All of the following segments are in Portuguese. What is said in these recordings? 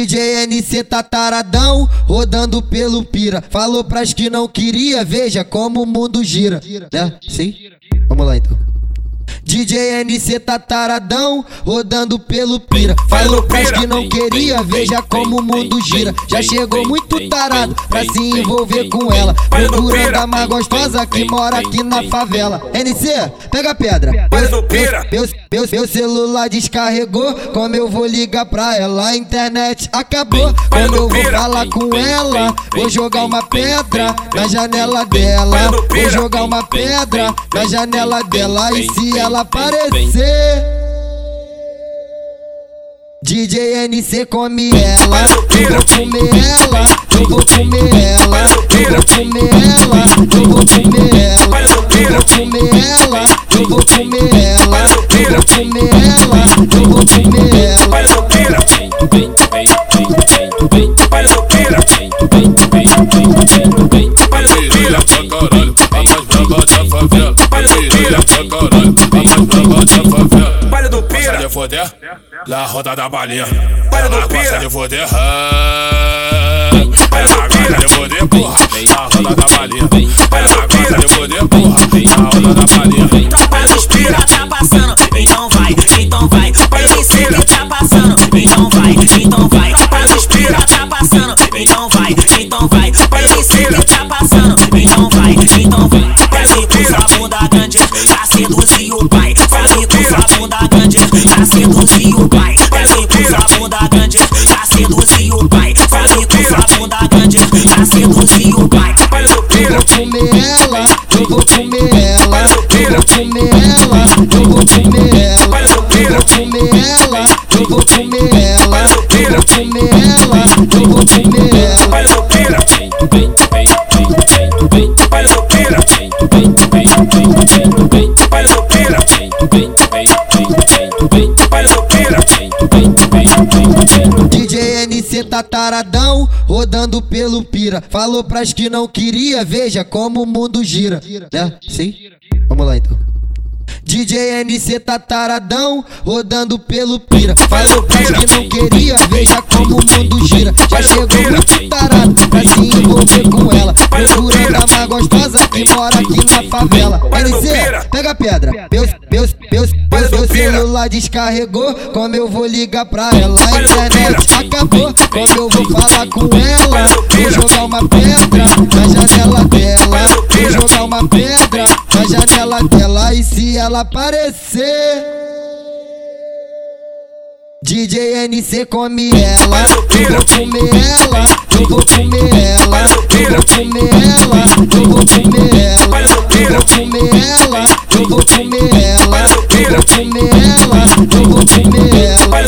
DJ NC tá taradão, rodando pelo pira. Falou pras que não queria, veja como o mundo gira. Né? Sim? Vamos lá então. DJ NC tá taradão, rodando pelo pira. Falou pras que não queria, veja como o mundo gira. Já chegou muito tarado pra se envolver com ela. Procurando a mais gostosa que mora aqui na favela. NC, pega a pedra. Meu, meu, meu, meu celular descarregou, como eu vou ligar pra ela? A internet acabou. Quando eu vou falar com ela, vou jogar uma pedra na janela dela. Vou jogar uma pedra na janela dela. E se ela aparecer. DJ NC come ela, eu vou comer ela, eu vou comer ela, eu vou comer ela, eu vou comer ela, eu vou comer ela, eu vou comer ela, eu vou comer ela, pra favela. Baile do pira, de foder, la roda da balinha. Baile do pira, de foder, Baile do pira, de foder, porra, la roda da balinha. Baile do pira, de foder, porra, la roda da balinha. Tropa dos pira tá passando, então vai, então vai. Ela, eu vou comer ela, eu vou comer ela, eu vou comer ela, eu vou comer ela, eu vou comer ela, eu vou comer ela. Tá taradão, rodando pelo pira. Falou pras que não queria, veja como o mundo gira. Né? Sim? Vamos lá então. DJ NC tá taradão, rodando pelo pira. Falou pras que não queria, veja como o mundo gira. Já chegou muito tarado pra se envolver com ela. Procurando a mais gostosa que mora aqui na favela. NC, pega a pedra. Meu, meu, meu, meu, meu celular descarregou, como eu vou ligar pra ela? A internet acabou, como eu vou falar com ela? Vou jogar uma pedra na janela dela. Vou jogar uma pedra na janela dela. E se ela aparecer? DJ NC come ela, eu vou comer ela, eu vou comer ela, eu vou comer ela, eu vou comer ela, eu vou comer ela, vou comer ela, eu vou comer ela, eu vou comer ela.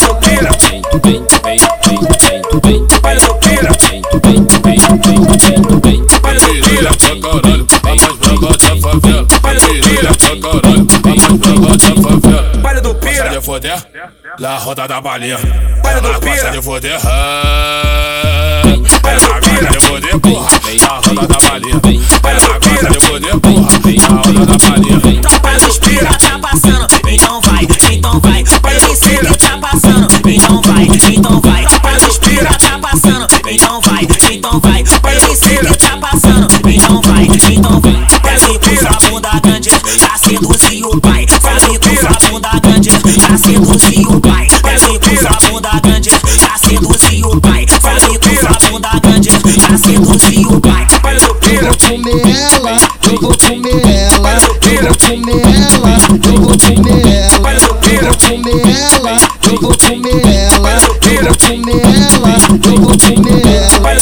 Piranha pra caralho, a mais brava da favela. Piranha pra caralho, a mais brava da favela. Baile do Pira. Passa de foder, lá roda da balinha. Baile do Pira. Passa de foder, ah. Baile do Pira. Passa de foder, porra, na roda da balinha. Baile do Pira. Pra seduzir o pai. Desce com sua bunda grande, pra seduzir o pai. Desce com sua bunda grande, pra seduzir o pai. Desce com sua bunda grande, pra seduzir o pai. Eu vou comer ela, eu vou comer ela, eu vou comer ela, eu vou comer ela, eu vou comer ela, eu vou comer ela, eu vou comer ela, eu vou comer ela.